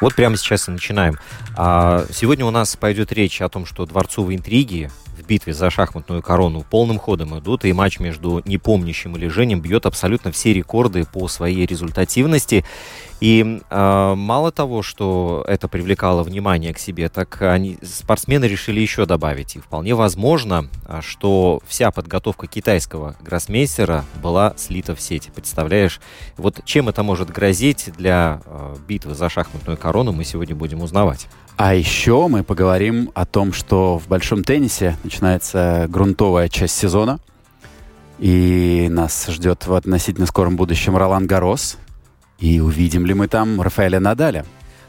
Вот прямо сейчас и начинаем. А, Сегодня у нас пойдет речь о том, что дворцовые интриги в битве за шахматную корону полным ходом идут, и матч между непомнящим и Леженем бьет абсолютно все рекорды по своей результативности. И а, мало того, что это привлекало внимание к себе, так они, спортсмены решили еще добавить. И вполне возможно, а, что вся подготовка китайского гроссмейстера была слита в сети. Представляешь, вот чем это может грозить для а, битвы за шахматную корону, мы сегодня будем узнавать. А еще мы поговорим о том, что в большом теннисе начинается грунтовая часть сезона. И нас ждет в относительно скором будущем Ролан Гарос. И увидим ли мы там Рафаэля Надаля?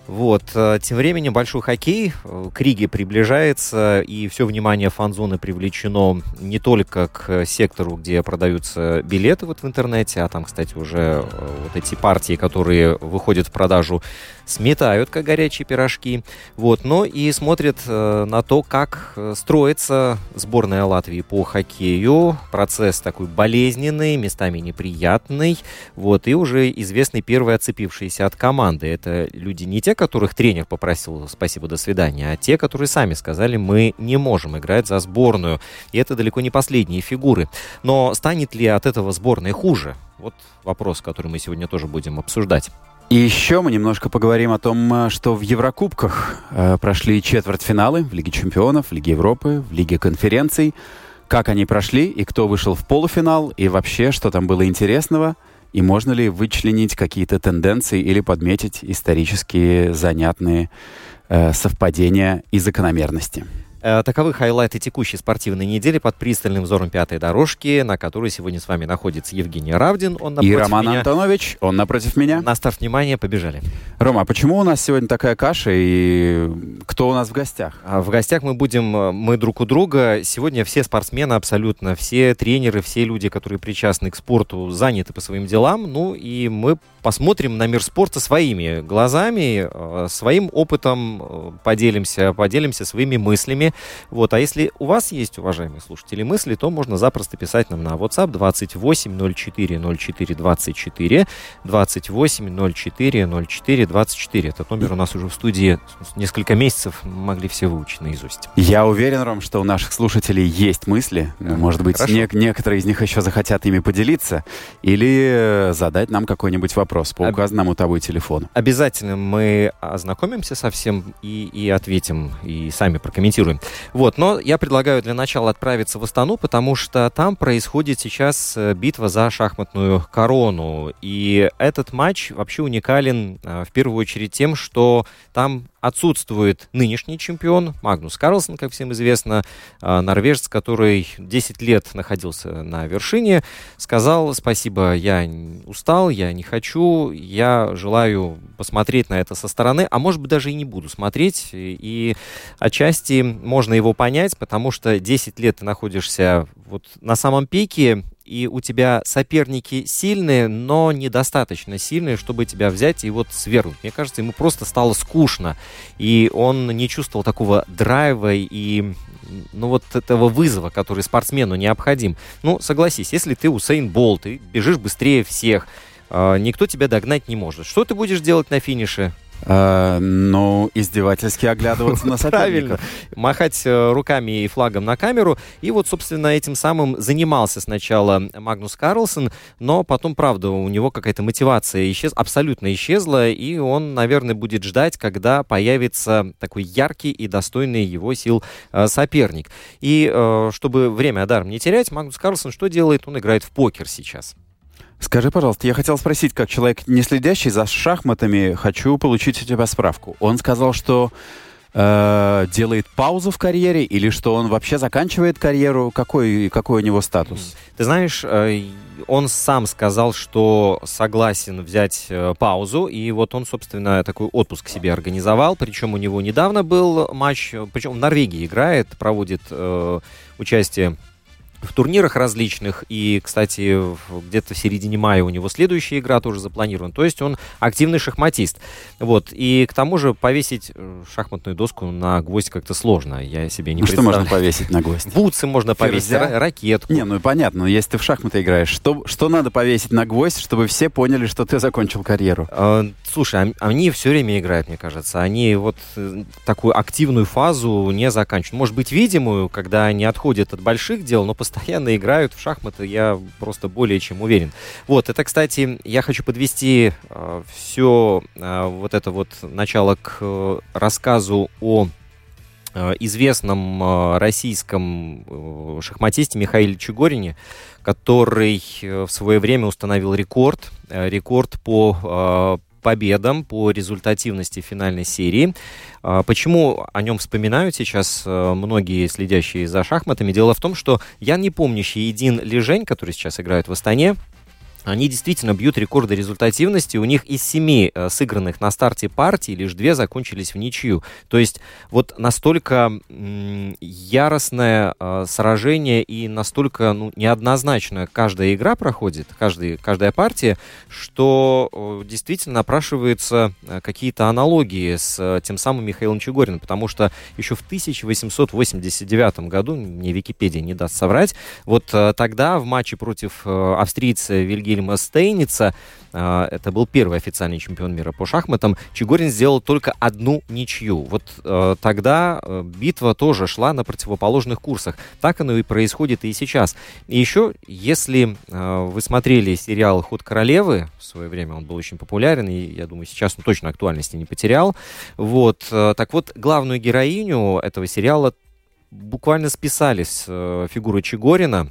Вот, э, тем временем большой хоккей э, к Риге приближается, и все внимание фан-зоны привлечено не только к сектору, где продаются билеты вот в интернете, а там, кстати, уже э, вот эти партии, которые выходят в продажу, сметают, как горячие пирожки, вот, но и смотрят э, на то, как э, строится сборная Латвии по хоккею, процесс такой болезненный, местами неприятный, вот, и уже известны первые отцепившиеся от команды, это люди не те, которых тренер попросил спасибо, до свидания, а те, которые сами сказали, мы не можем играть за сборную. И это далеко не последние фигуры. Но станет ли от этого сборной хуже? Вот вопрос, который мы сегодня тоже будем обсуждать. И еще мы немножко поговорим о том, э, что в Еврокубках э, прошли четвертьфиналы в Лиге чемпионов, в Лиге Европы, в Лиге конференций. Как они прошли и кто вышел в полуфинал, и вообще, что там было интересного, и можно ли вычленить какие-то тенденции или подметить исторические занятные э, совпадения и закономерности. Э, Таковы хайлайты текущей спортивной недели под пристальным взором пятой дорожки, на которой сегодня с вами находится Евгений Равдин. Он И напротив Роман меня. Антонович, он напротив меня. На старт внимания, побежали. Рома, а почему у нас сегодня такая каша и кто у нас в гостях? А В гостях мы будем, э, мы друг у друга. Сегодня все спортсмены абсолютно, все тренеры, все люди, которые причастны к спорту, заняты по своим делам. Ну и мы посмотрим на мир спорта своими глазами, э, своим опытом поделимся, поделимся своими мыслями. Вот. А если у вас есть, уважаемые слушатели, мысли, то можно запросто писать нам на WhatsApp 28 04 04 24 28 04 04 24. Этот номер у нас уже в студии несколько месяцев могли все выучить наизусть. Я уверен, Ром, что у наших слушателей есть мысли. Может быть, хорошо. не- некоторые из них еще захотят ими поделиться или задать нам какой-нибудь вопрос по указанному тобой телефону. Обязательно мы ознакомимся со всем и, и ответим, и сами прокомментируем. Вот, но я предлагаю для начала отправиться в Астану, потому что там происходит сейчас э, битва за шахматную корону. И этот матч вообще уникален э, в первую очередь тем, что там отсутствует нынешний чемпион Магнус Карлсон, как всем известно, э, норвежец, который 10 лет находился на вершине, сказал спасибо, я устал, я не хочу, я желаю посмотреть на это со стороны, а может быть даже и не буду смотреть. И отчасти можно его понять, потому что 10 лет ты находишься вот на самом пике, и у тебя соперники сильные, но недостаточно сильные, чтобы тебя взять и вот свергнуть. Мне кажется, ему просто стало скучно, и он не чувствовал такого драйва и ну вот этого вызова, который спортсмену необходим. Ну, согласись, если ты Усейн Болт, ты бежишь быстрее всех, э, никто тебя догнать не может. Что ты будешь делать на финише? Э, ну, издевательски оглядываться на Правильно. соперников. Махать э, руками и флагом на камеру. И вот, собственно, этим самым занимался сначала Магнус Карлсон, но потом, правда, у него какая-то мотивация исчез, абсолютно исчезла, и он, наверное, будет ждать, когда появится такой яркий и достойный его сил э, соперник. И чтобы время даром не терять, Магнус Карлсон что делает? Он играет в покер сейчас. Скажи, пожалуйста, я хотел спросить, как человек, не следящий за шахматами, хочу получить у тебя справку. Он сказал, что э, делает паузу в карьере или что он вообще заканчивает карьеру? Какой, какой у него статус? Ты знаешь, э, он сам сказал, что согласен взять э, паузу, и вот он, собственно, такой отпуск себе организовал, причем у него недавно был матч, причем в Норвегии играет, проводит э, участие в турнирах различных. И, кстати, где-то в середине мая у него следующая игра тоже запланирована. То есть он активный шахматист. Вот. И к тому же повесить э, шахматную доску на гвоздь как-то сложно. Я себе не Ну, что представляю. можно повесить на гвоздь? Бутсы можно повесить, ра- ракетку. Не, ну понятно, но если ты в шахматы играешь, что, что надо повесить на гвоздь, чтобы все поняли, что ты закончил карьеру? Э, Слушай, они все время играют, мне кажется. Они вот э, такую активную фазу не заканчивают. Может быть, видимую, когда они отходят от больших дел, но постоянно играют в шахматы, я просто более чем уверен. Вот, это, кстати, я хочу подвести все вот это вот начало к э, рассказу о э, известном э, российском э, шахматисте Михаиле Чегорине, который э, в свое время установил рекорд, э, рекорд по э, победам, по результативности финальной серии. А, Почему о нем вспоминают сейчас э, многие следящие за шахматами? Дело в том, что Ян Непомнящий и Дин Лежень, которые сейчас играют в Астане, они действительно бьют рекорды результативности. У них из семи э, сыгранных на старте партий лишь две закончились в ничью. То есть вот настолько м, яростное э, сражение и настолько ну, неоднозначная каждая игра проходит, каждый, каждая партия, что э, действительно напрашиваются э, какие-то аналогии с э, тем самым Михаилом Чегориным, потому что еще в 1889 году, мне Википедия не даст соврать, вот э, тогда в матче против э, австрийца Вильгельма Стейница, э, это был первый официальный чемпион мира по шахматам, Чегорин сделал только одну ничью. Вот э, тогда э, битва тоже шла на противоположных курсах. Так оно и происходит и сейчас. И еще, если э, вы смотрели сериал «Ход королевы», в свое время он был очень популярен, и я думаю, сейчас он точно актуальности не потерял. Вот, так вот, главную героиню этого сериала буквально списали с э, фигуры Чегорина,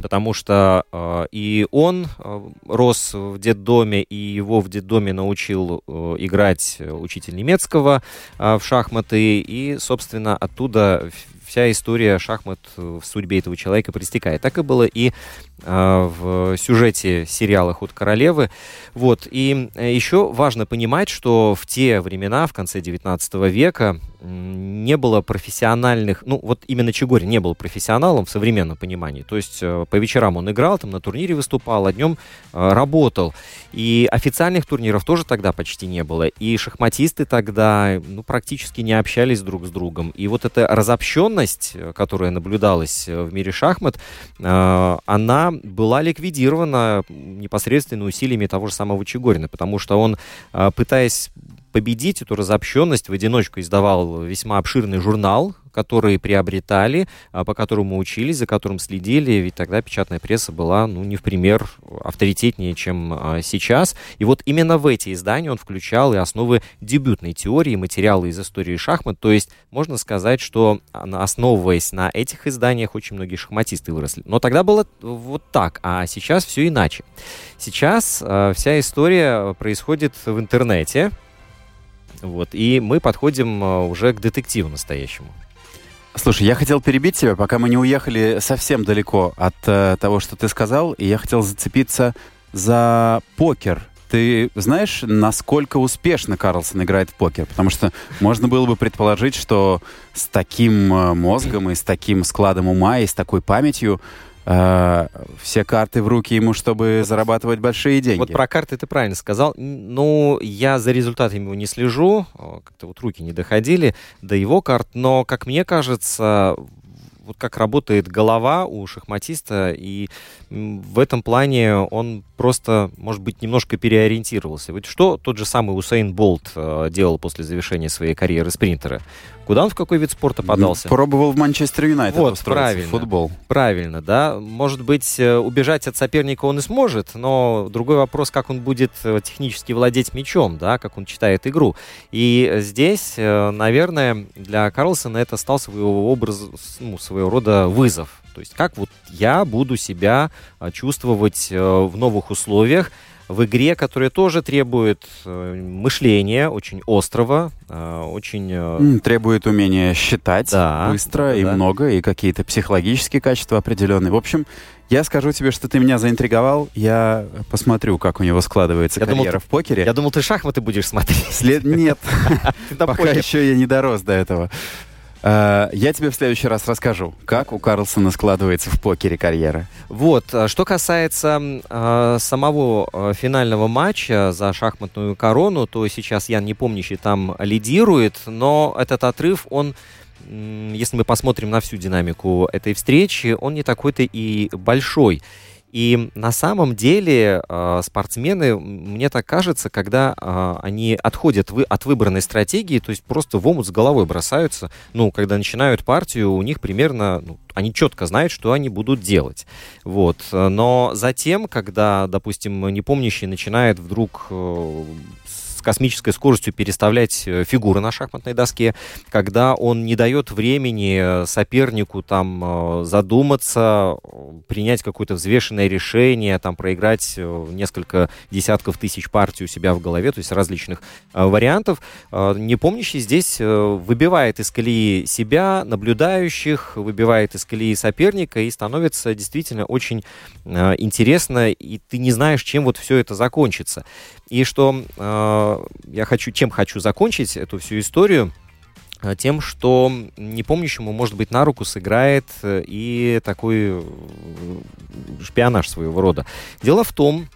потому что э, и он э, рос в детдоме, и его в детдоме научил э, играть учитель немецкого э, в шахматы, и, собственно, оттуда вся история шахмат э, в судьбе этого человека пристекает. Так и было и э, в сюжете сериала «Ход королевы». Вот. И э, еще важно понимать, что в те времена, в конце 19 века, не было профессиональных, ну вот именно Чегорин не был профессионалом в современном понимании. То есть по вечерам он играл, там на турнире выступал, а днем работал. И официальных турниров тоже тогда почти не было. И шахматисты тогда ну, практически не общались друг с другом. И вот эта разобщенность, э, которая наблюдалась э, в мире шахмат, э, она была ликвидирована непосредственно усилиями того же самого Чегорина, потому что он, э, пытаясь победить эту разобщенность, в одиночку издавал весьма обширный журнал, который приобретали, а, по которому учились, за которым следили, ведь тогда печатная пресса была, ну, не в пример авторитетнее, чем а, сейчас. И вот именно в эти издания он включал и основы дебютной теории, материалы из истории шахмат, то есть можно сказать, что а, основываясь на этих изданиях, очень многие шахматисты выросли. Но тогда было вот так, а сейчас все иначе. Сейчас вся история происходит в интернете, вот, и мы подходим уже к детективу настоящему. Слушай, я хотел перебить тебя, пока мы не уехали совсем далеко от э, того, что ты сказал, и я хотел зацепиться за покер. Ты знаешь, насколько успешно Карлсон играет в покер? Потому что можно было бы предположить, что с таким э, мозгом и с таким складом ума и с такой памятью э, все карты в руки ему, чтобы зарабатывать большие деньги. Вот про карты ты правильно сказал. Ну, я за результатами его не слежу, о, как-то вот руки не доходили до его карт, но, как мне кажется, вот как работает голова у шахматиста, и в этом плане он просто, может быть, немножко переориентировался. Вот что тот же самый Усейн Болт э, делал после завершения своей карьеры спринтера? Куда он в какой вид спорта подался? Пробовал в Манчестер Юнайтед вот, правильно, футбол. Правильно, да. Может быть, э, убежать от соперника он и сможет, но другой вопрос, как он будет э, технически владеть мячом, да, как он читает игру. И здесь, наверное, для Карлсона это стал своего образа, ну, своего рода вызов. То есть как вот я буду себя чувствовать в новых условиях, в игре, которая тоже требует э, мышления очень острого, э, очень... Э... Требует умения считать да, быстро да, и да. много, и какие-то психологические качества определенные. В общем, я скажу тебе, что ты меня заинтриговал. Я посмотрю, как у него складывается я карьера думал, в покере. Я думал, ты шахматы будешь смотреть. След... Нет, пока еще я не дорос до этого. Э, я тебе в следующий раз расскажу, как у Карлсона складывается в покере карьера. Вот, э, что касается э, самого э, финального матча за шахматную корону, то сейчас Ян Непомнящий там лидирует, но этот отрыв, он если мы посмотрим на всю динамику этой встречи, он не такой-то и большой. И на самом деле э, спортсмены, мне так кажется, когда э, они отходят вы, от выбранной стратегии, то есть просто в омут с головой бросаются, ну, когда начинают партию, у них примерно, ну, они четко знают, что они будут делать. Вот. Но затем, когда, допустим, непомнящий начинает вдруг э, с космической скоростью переставлять э, фигуры на шахматной доске, когда он не дает времени э, сопернику там э, задуматься, принять какое-то взвешенное решение, там проиграть несколько десятков тысяч партий у себя в голове, то есть различных вариантов. Непомнящий здесь выбивает из колеи себя, наблюдающих, выбивает из колеи соперника и становится действительно очень интересно, и ты не знаешь, чем вот все это закончится. И что я хочу, чем хочу закончить эту всю историю, э, тем, что непомнящему, может быть, на руку сыграет э, и такой э, шпионаж своего рода. Дело в том,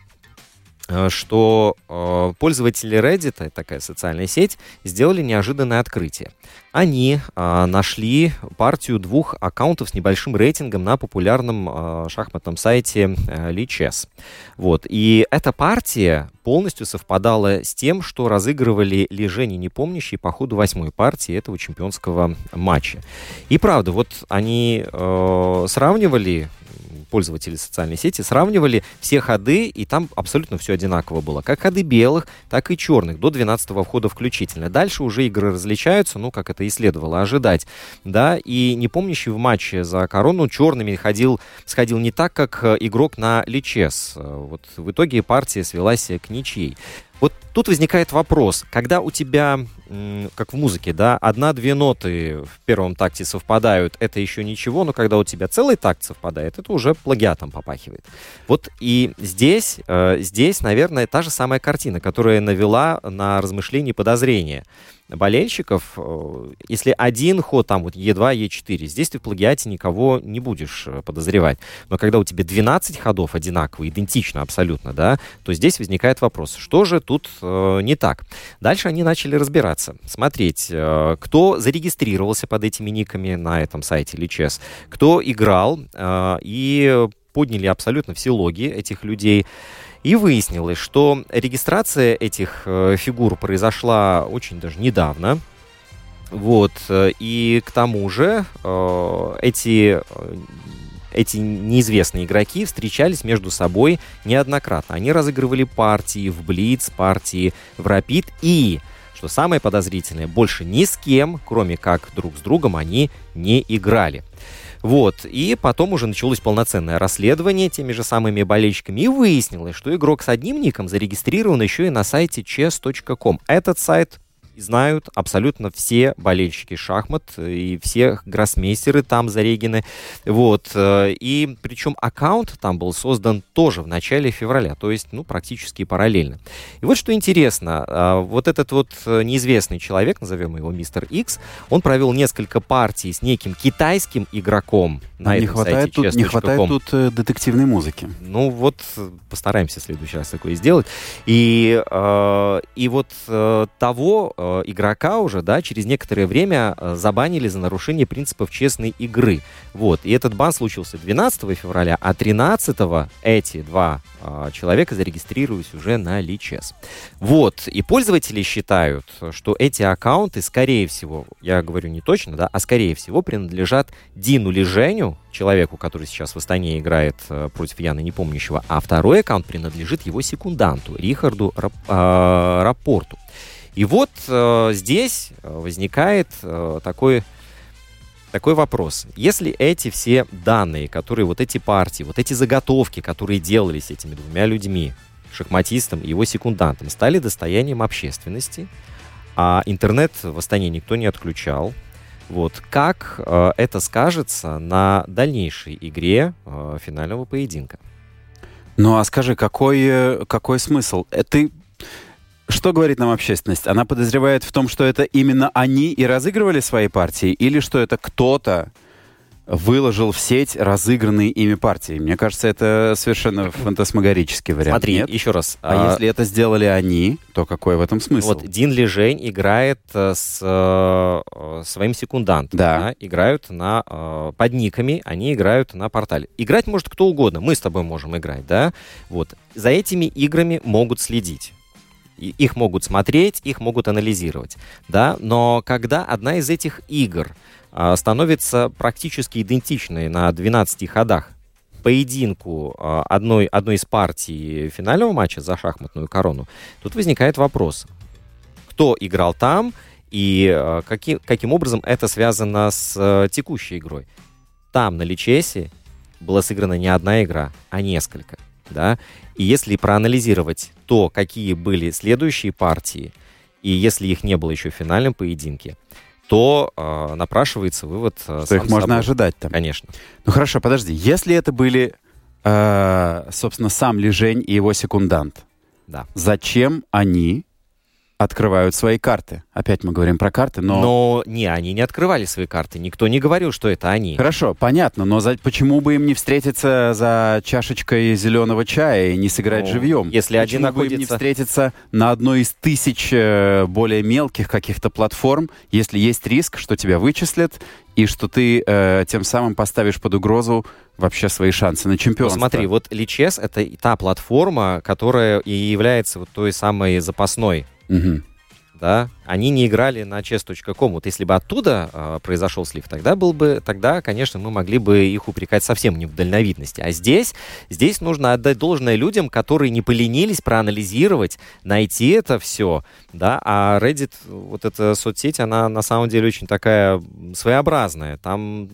что э, пользователи Reddit, такая социальная сеть, сделали неожиданное открытие. Они э, нашли партию двух аккаунтов с небольшим рейтингом на популярном э, шахматном сайте э, Lichess. Вот. И эта партия полностью совпадала с тем, что разыгрывали Ли Жени Непомнящий по ходу восьмой партии этого чемпионского матча. И правда, вот они э, сравнивали пользователи социальной сети сравнивали все ходы, и там абсолютно все одинаково было. Как ходы белых, так и черных, до 12 входа включительно. Дальше уже игры различаются, ну, как это и следовало ожидать. Да, и не помнящий в матче за корону черными ходил, сходил не так, как э, игрок на Личес. Э, вот в итоге партия свелась к ничьей. Вот тут возникает вопрос, когда у тебя, как в музыке, да, одна-две ноты в первом такте совпадают, это еще ничего, но когда у тебя целый такт совпадает, это уже плагиатом попахивает. Вот и здесь, э, здесь, наверное, та же самая картина, которая навела на размышления подозрения болельщиков, э, если один ход, там вот Е2, Е4, здесь ты в плагиате никого не будешь э, подозревать. Но когда у тебя 12 ходов одинаковые, идентично абсолютно, да, то здесь возникает вопрос, что же тут э, не так? Дальше они начали разбираться, смотреть, э, кто зарегистрировался под этими никами на этом сайте Lichess, кто играл, э, и подняли абсолютно все логи этих людей. И выяснилось, что регистрация этих э, фигур произошла очень даже недавно. Вот, э, и к тому же э, эти эти неизвестные игроки встречались между собой неоднократно. Они разыгрывали партии в Блиц, партии в Рапид и, что самое подозрительное, больше ни с кем, кроме как друг с другом, они не играли. Вот. И потом уже началось полноценное расследование теми же самыми болельщиками. И выяснилось, что игрок с одним ником зарегистрирован еще и на сайте chess.com. Этот сайт знают абсолютно все болельщики шахмат и все гроссмейстеры там зарегены. Вот. Э, и причем аккаунт там был создан тоже в начале февраля, то есть, ну, практически параллельно. И вот что интересно, э, вот этот вот э, неизвестный человек, назовем его мистер X, он провел несколько партий с неким китайским игроком на не этом хватает сайте тут, Не хватает тут э, детективной музыки. Ну вот постараемся в следующий раз такое сделать. И, э, и вот э, того э, игрока уже, да, через некоторое время э, забанили за нарушение принципов честной игры. Вот. И этот бан случился 12 февраля, а 13 эти два э, человека зарегистрировались уже на Личес. Вот. И пользователи считают, что эти аккаунты, скорее всего, я говорю не точно, да, а скорее всего принадлежат Дину Леженю, человеку, который сейчас в Астане играет э, против Яны Непомнящего, а второй аккаунт принадлежит его секунданту Рихарду Рап, э, Рапорту. И вот э, здесь возникает э, такой такой вопрос. Если эти все данные, которые вот эти партии, вот эти заготовки, которые делались этими двумя людьми, шахматистом и его секундантом, стали достоянием общественности, а интернет в Астане никто не отключал, вот. Как э, это скажется на дальнейшей игре э, финального поединка? Ну а скажи, какой, э, какой смысл? Э, ты что говорит нам общественность? Она подозревает в том, что это именно они и разыгрывали свои партии, или что это кто-то выложил в сеть разыгранные ими партии. Мне кажется, это совершенно фантасмагорический вариант. Смотри, Нет? еще раз. А, а если это сделали они, то какой в этом смысл? Вот Дин Лежень играет э, с э, своим секундантом. Да. да. Играют на, э, под никами, они играют на портале. Играть может кто угодно. Мы с тобой можем играть, да? Вот. За этими играми могут следить. Их могут смотреть, их могут анализировать, да, но когда одна из этих игр а, становится практически идентичной на 12 ходах поединку а, одной, одной из партий финального матча за шахматную корону, тут возникает вопрос, кто играл там и а, каким, каким образом это связано с текущей игрой. Там, на Личесе, была сыграна не одна игра, а несколько. Да? И если проанализировать то, какие были следующие партии, и если их не было еще в финальном поединке, то э, напрашивается вывод... Э, что их можно собой. ожидать там. Конечно. Ну хорошо, подожди. Если это были, э, собственно, сам Лежень и его секундант, да. зачем они открывают свои карты. Опять мы говорим про карты, но... Но не, они не открывали свои карты. Никто не говорил, что это они. Хорошо, понятно, но за... почему бы им не встретиться за чашечкой зеленого чая и не сыграть ну, живьем? Если почему один бы им не встретиться на одной из тысяч э, более мелких каких-то платформ, если есть риск, что тебя вычислят, и что ты э, тем самым поставишь под угрозу вообще свои шансы на чемпионство. Ну, смотри, вот Личес — это та платформа, которая и является вот той самой запасной Угу. Да, они не играли на chess.com. Вот если бы оттуда э, произошел слив, тогда был бы, тогда, конечно, мы могли бы их упрекать совсем не в дальновидности. А здесь, здесь нужно отдать должное людям, которые не поленились проанализировать, найти это все, да. А Reddit, вот эта соцсеть, она на самом деле очень такая своеобразная. Там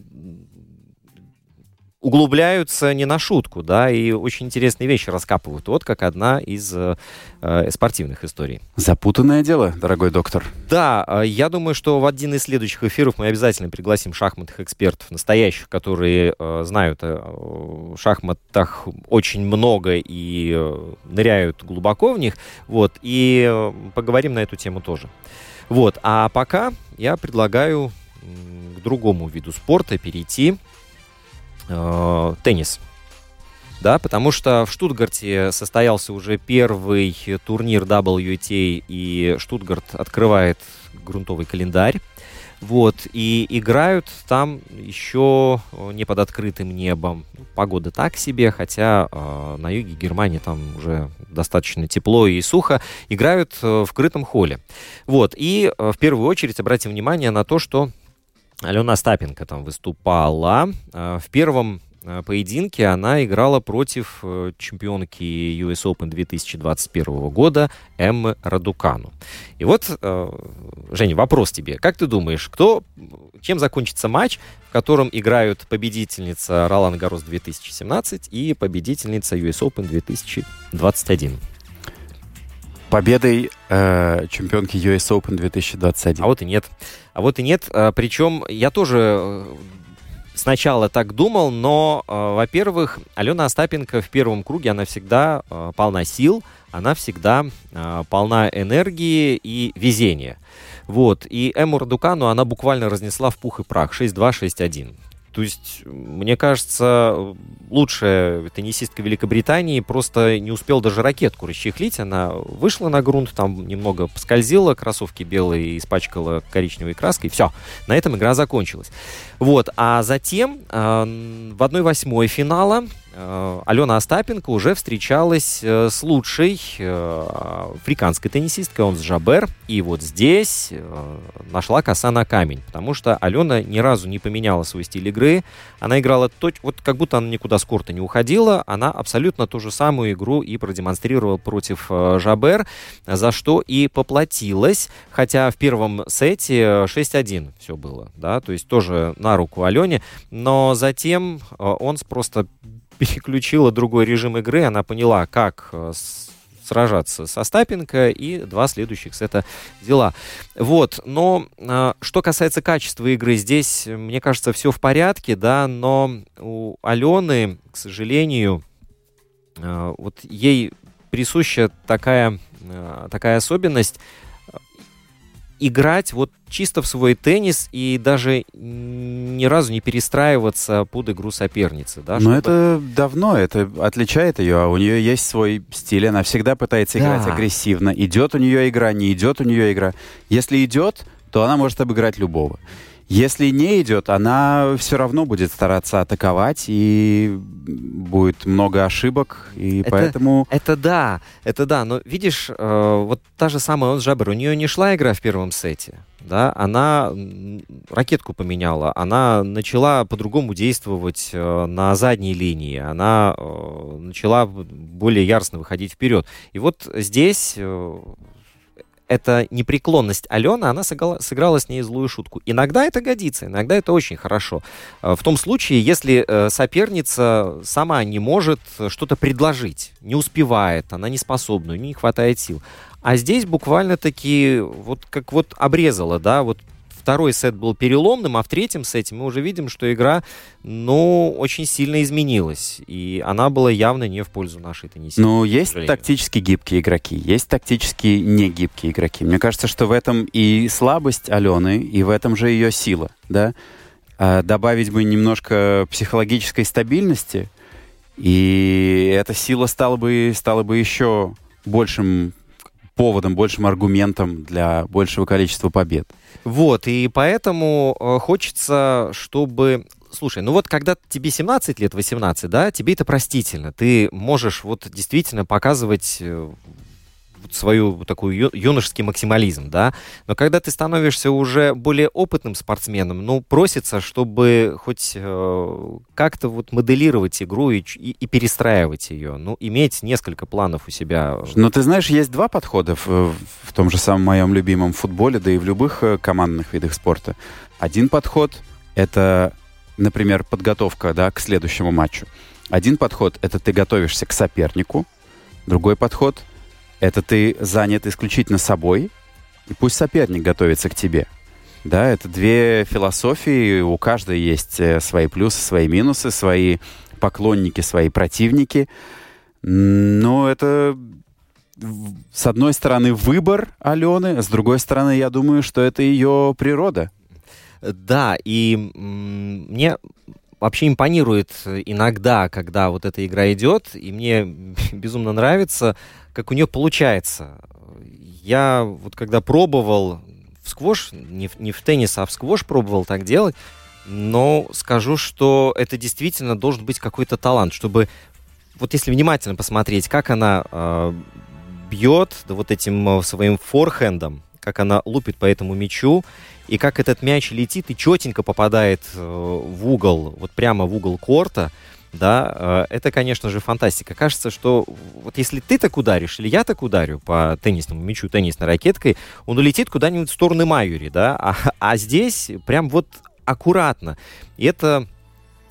углубляются не на шутку, да, и очень интересные вещи раскапывают. Вот как одна из э, э, спортивных историй. Запутанное дело, дорогой доктор. Да, э, я думаю, что в один из следующих эфиров мы обязательно пригласим шахматных экспертов, настоящих, которые э, знают о шахматах очень много и э, ныряют глубоко в них, вот, и э, поговорим на эту тему тоже. Вот, а пока я предлагаю к другому виду спорта перейти э, теннис. Да, потому что в Штутгарте состоялся уже первый турнир WTA, и Штутгарт открывает грунтовый календарь. Вот, и играют там еще не под открытым небом. Погода так себе, хотя э, на юге Германии там уже достаточно тепло и сухо. Играют э, в крытом холле. Вот, и э, в первую очередь обратим внимание на то, что Алена Стапенко там выступала. А, в первом а, поединке она играла против э, чемпионки US Open 2021 года Эммы Радукану. И вот, э, Женя, вопрос тебе. Как ты думаешь, кто, чем закончится матч, в котором играют победительница Ролан Гарос 2017 и победительница US Open 2021? Победой э, чемпионки US Open 2021. А вот и нет. А вот и нет. А, причем я тоже э, сначала так думал, но, э, во-первых, Алена Остапенко в первом круге, она всегда э, полна сил, она всегда э, полна энергии и везения. Вот. И Эму Радукану она буквально разнесла в пух и прах 6-2, 6-1. То есть, мне кажется, лучшая теннисистка Великобритании просто не успела даже ракетку расчехлить. Она вышла на грунт, там немного поскользила, кроссовки белые испачкала коричневой краской. Все, на этом игра закончилась. Вот, а затем э, в 1-8 финала Алена Остапенко уже встречалась э, с лучшей э, африканской теннисисткой, он с Жабер, и вот здесь нашла коса на камень, потому что Алена ни разу не поменяла свой стиль игры, она играла точ... вот как будто она никуда с корта не уходила, она абсолютно ту же самую игру и продемонстрировала против Жабер, за что и поплатилась, хотя в первом сете 6-1 все было, да, то есть тоже на руку Алене, но затем он просто переключила другой режим игры, она поняла, как э, сражаться с Остапенко, и два следующих сета взяла. Вот, но э, что касается качества игры, здесь, мне кажется, все в порядке, да, но у Алены, к сожалению, э, вот ей присуща такая, такая особенность, играть вот чисто в свой теннис и даже ни разу не перестраиваться под игру соперницы. Да, Но чтобы... это давно, это отличает ее, а у нее есть свой стиль, она всегда пытается играть да. агрессивно. Идет у нее игра, не идет у нее игра. Если идет, то она может обыграть любого. Если не идет, она все равно будет стараться атаковать, и будет много ошибок, и это, поэтому... Это да, это да, но видишь, э, вот та же самая он Жабер, у нее не шла игра в первом сете, да, она ракетку поменяла, она начала по-другому действовать э, на задней линии, она э, начала более яростно выходить вперед. И вот здесь э, эта непреклонность Алены, она сыграла, сыграла с ней злую шутку. Иногда это годится, иногда это очень хорошо. Э, в том случае, если э, соперница сама не может что-то предложить, не успевает, она не способна, не хватает сил. А здесь буквально-таки вот как вот обрезала, да, вот второй сет был переломным, а в третьем сете мы уже видим, что игра, ну, очень сильно изменилась. И она была явно не в пользу нашей теннисистки. Ну, есть тактически гибкие игроки, есть тактически негибкие игроки. Мне кажется, что в этом и слабость Алены, и в этом же ее сила, да? А добавить бы немножко психологической стабильности, и эта сила стала бы, стала бы еще большим поводом, большим аргументом для большего количества побед. Вот, и поэтому э, хочется, чтобы слушай, ну вот когда тебе 17 лет, 18, да, тебе это простительно. Ты можешь вот действительно показывать э, свою такой ю, юношеский максимализм, да. Но когда ты становишься уже более опытным спортсменом, ну, просится, чтобы хоть э, как-то вот моделировать игру и, и, и перестраивать ее, ну, иметь несколько планов у себя. Но ты знаешь, есть два подхода в, в том же самом моем любимом футболе, да и в любых э, командных видах спорта. Один подход — это, например, подготовка, да, к следующему матчу. Один подход — это ты готовишься к сопернику, другой подход это ты занят исключительно собой, и пусть соперник готовится к тебе. Да, это две философии, у каждой есть э, свои плюсы, свои минусы, свои поклонники, свои противники. Но это, с одной стороны, выбор Алены, с другой стороны, я думаю, что это ее природа. Да, и мне вообще импонирует иногда, когда вот эта игра идет, и мне безумно нравится как у нее получается. Я вот когда пробовал в сквош, не в, не в теннис, а в сквош пробовал так делать, но скажу, что это действительно должен быть какой-то талант, чтобы вот если внимательно посмотреть, как она э, бьет да, вот этим э, своим форхендом, как она лупит по этому мячу, и как этот мяч летит и четенько попадает э, в угол, вот прямо в угол корта, да, э, это, конечно же, фантастика. Кажется, что вот если ты так ударишь, или я так ударю по теннисному мячу теннисной ракеткой, он улетит куда-нибудь в сторону Майюри, да, а, а здесь прям вот аккуратно. И это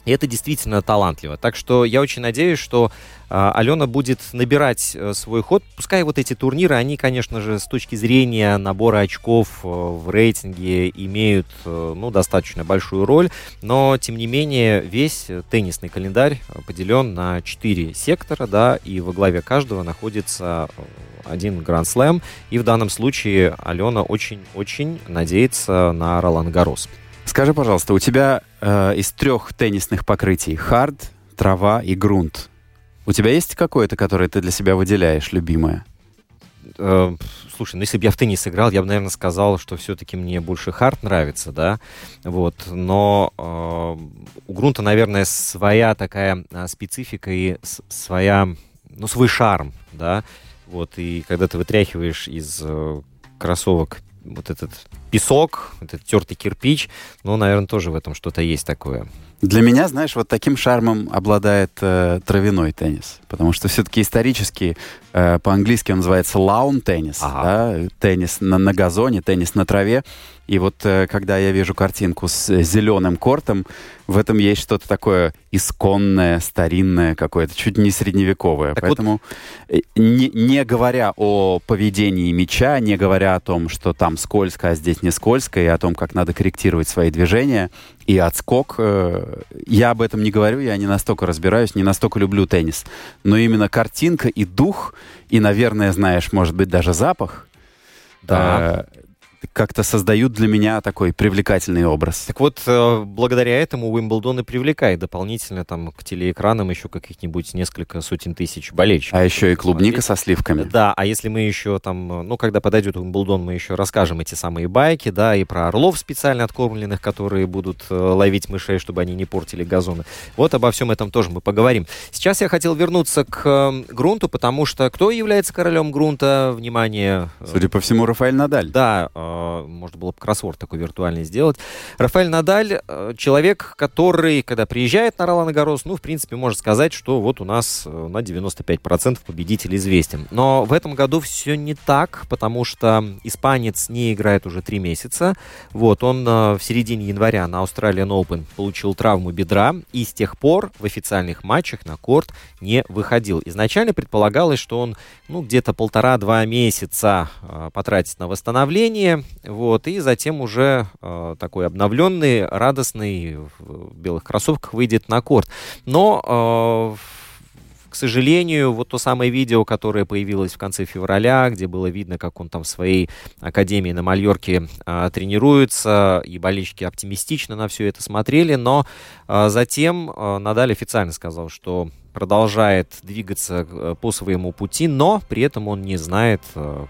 и это действительно талантливо. Так что я очень надеюсь, что э, Алена будет набирать э, свой ход. Пускай вот эти турниры, они, конечно же, с точки зрения набора очков э, в рейтинге имеют э, ну, достаточно большую роль, но, тем не менее, весь теннисный календарь поделен на 4 сектора, да, и во главе каждого находится э, один гранд-слэм, и в данном случае Алена очень-очень надеется на Ролан Гарос. Скажи, пожалуйста, у тебя э, из трех теннисных покрытий. Хард, трава и грунт. У тебя есть какое-то, которое ты для себя выделяешь, любимое? Э, слушай, ну если бы я в теннис играл, я бы, наверное, сказал, что все-таки мне больше хард нравится, да, вот, но э, у грунта, наверное, своя такая а, специфика и своя, ну, свой шарм, да, вот, и когда ты вытряхиваешь из э, кроссовок вот этот песок, этот тертый кирпич, ну, наверное, тоже в этом что-то есть такое. Для меня, знаешь, вот таким шармом обладает э, травяной теннис, потому что все-таки исторически э, по-английски он называется лаун теннис, ага. да, теннис на, на газоне, теннис на траве. И вот э, когда я вижу картинку с зеленым кортом, в этом есть что-то такое исконное, старинное какое-то, чуть не средневековое. Так Поэтому вот... не, не говоря о поведении мяча, не говоря о том, что там скользко, а здесь не скользко, и о том, как надо корректировать свои движения и отскок, э, я об этом не говорю, я не настолько разбираюсь, не настолько люблю теннис. Но именно картинка и дух, и, наверное, знаешь, может быть, даже запах, да. Как-то создают для меня такой привлекательный образ. Так вот, э, благодаря этому Уимблдон и привлекает дополнительно там к телеэкранам еще каких-нибудь несколько сотен тысяч болельщиков. А еще и клубника со сливками. Да, а если мы еще там, ну, когда подойдет Уимблдон, мы еще расскажем эти самые байки, да, и про орлов специально откормленных, которые будут э, ловить мышей, чтобы они не портили газоны. Вот обо всем этом тоже мы поговорим. Сейчас я хотел вернуться к э, грунту, потому что кто является королем грунта? Внимание. Судя по всему, Рафаэль Надаль. Да, можно было бы кроссворд такой виртуальный сделать. Рафаэль Надаль э, человек, который, когда приезжает на Ролан Гарос, ну, в принципе, можно сказать, что вот у нас э, на 95% победитель известен. Но в этом году все не так, потому что испанец не играет уже три месяца. Вот, он в середине января на Australian Open получил травму бедра и с тех пор в официальных матчах на корт не выходил. Изначально предполагалось, что он, ну, где-то полтора-два месяца потратит на восстановление, вот, и затем уже э, такой обновленный, радостный в белых кроссовках выйдет на корт. Но э, к сожалению, вот то самое видео, которое появилось в конце февраля, где было видно, как он там в своей академии на Мальорке а, тренируется, и болельщики оптимистично на все это смотрели, но а, затем а, Надаль официально сказал, что продолжает двигаться по своему пути, но при этом он не знает, э,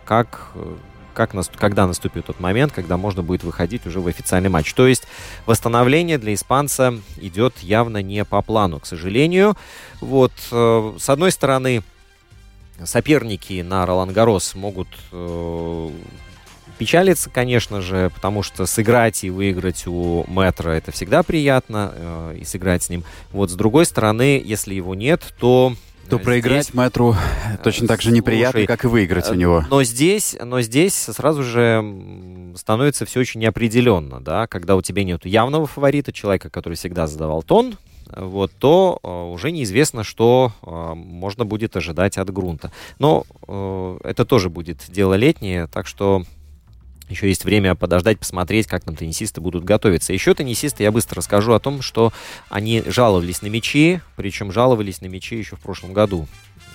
как как, когда наступит тот момент, когда можно будет выходить уже в официальный матч. То есть восстановление для испанца идет явно не по плану, к сожалению. Вот, э, с одной стороны, соперники на Ролан Гарос могут э, печалиться, конечно же, потому что сыграть и выиграть у Метра это всегда приятно, э, и сыграть с ним. Вот с другой стороны, если его нет, то то здесь... проиграть метру точно так же неприятно, Слушай, как и выиграть у него. Но здесь, но здесь сразу же становится все очень неопределенно, да, когда у тебя нет явного фаворита, человека, который всегда задавал тон, вот, то э, уже неизвестно, что э, можно будет ожидать от грунта. Но э, это тоже будет дело летнее, так что еще есть время подождать, посмотреть, как там теннисисты будут готовиться. Еще теннисисты, я быстро расскажу о том, что они жаловались на мячи, причем жаловались на мячи еще в прошлом году.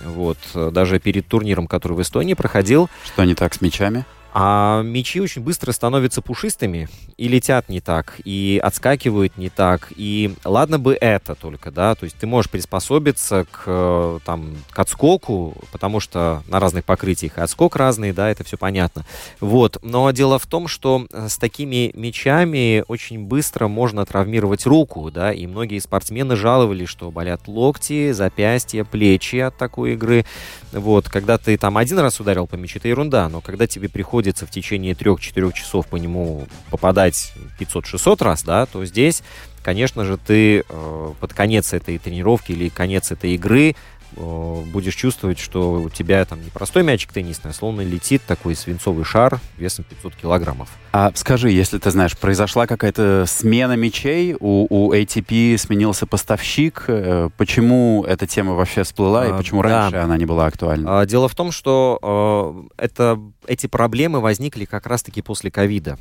Вот, даже перед турниром, который в Эстонии проходил. Что не так с мячами? А мечи очень быстро становятся пушистыми и летят не так, и отскакивают не так. И ладно бы это только, да, то есть ты можешь приспособиться к, там, к отскоку, потому что на разных покрытиях и отскок разный, да, это все понятно. Вот. Но дело в том, что с такими мечами очень быстро можно травмировать руку, да, и многие спортсмены жаловались, что болят локти, запястья, плечи от такой игры. Вот. Когда ты там один раз ударил по мячу, это ерунда, но когда тебе приходит приходится в течение 3-4 часов по нему попадать 500-600 раз, да, то здесь, конечно же, ты э, под конец этой тренировки или конец этой игры будешь чувствовать, что у тебя там не простой мячик теннисный, а словно летит такой свинцовый шар весом 500 килограммов. А скажи, если ты знаешь, произошла какая-то смена мячей, у, у ATP сменился поставщик, э, почему эта тема вообще всплыла а, и почему да. раньше она не была актуальна? А, дело в том, что э, это, эти проблемы возникли как раз-таки после ковида.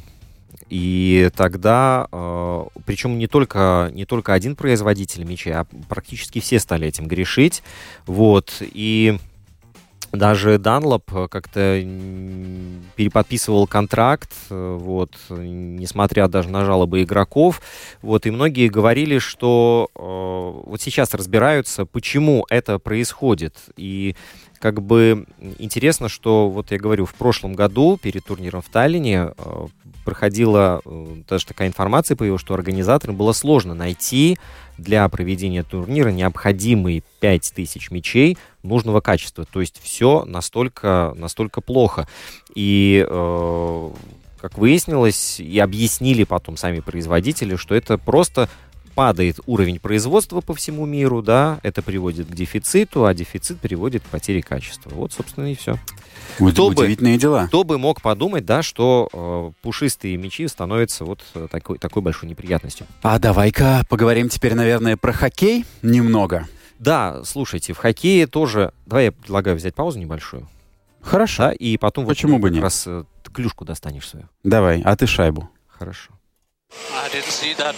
И тогда, э, причем не только, не только один производитель мечей, а практически все стали этим грешить. Вот. И Даже Данлоп как-то переподписывал контракт, вот, несмотря даже на жалобы игроков. Вот, и многие говорили, что э, вот сейчас разбираются, почему это происходит. И как бы интересно, что вот я говорю, в прошлом году перед турниром в Таллине э, проходила э, даже такая информация появилась, что организаторам было сложно найти для проведения турнира необходимые 5000 мячей нужного качества. То есть все настолько, настолько плохо. И э, как выяснилось, и объяснили потом сами производители, что это просто падает уровень производства по всему миру, да, это приводит к дефициту, а дефицит приводит к потере качества. Вот, собственно, и все. Кто Удивительные бы, дела. Кто бы мог подумать, да, что э, пушистые мячи становятся вот э, такой, такой большой неприятностью. А давай-ка поговорим теперь, наверное, про хоккей немного. Да, слушайте, в хоккее тоже... Давай я предлагаю взять паузу небольшую. Хорошо. Да, и потом Почему вот бы как нет? раз э, клюшку достанешь свою. Давай, а ты шайбу. Хорошо. I didn't see that.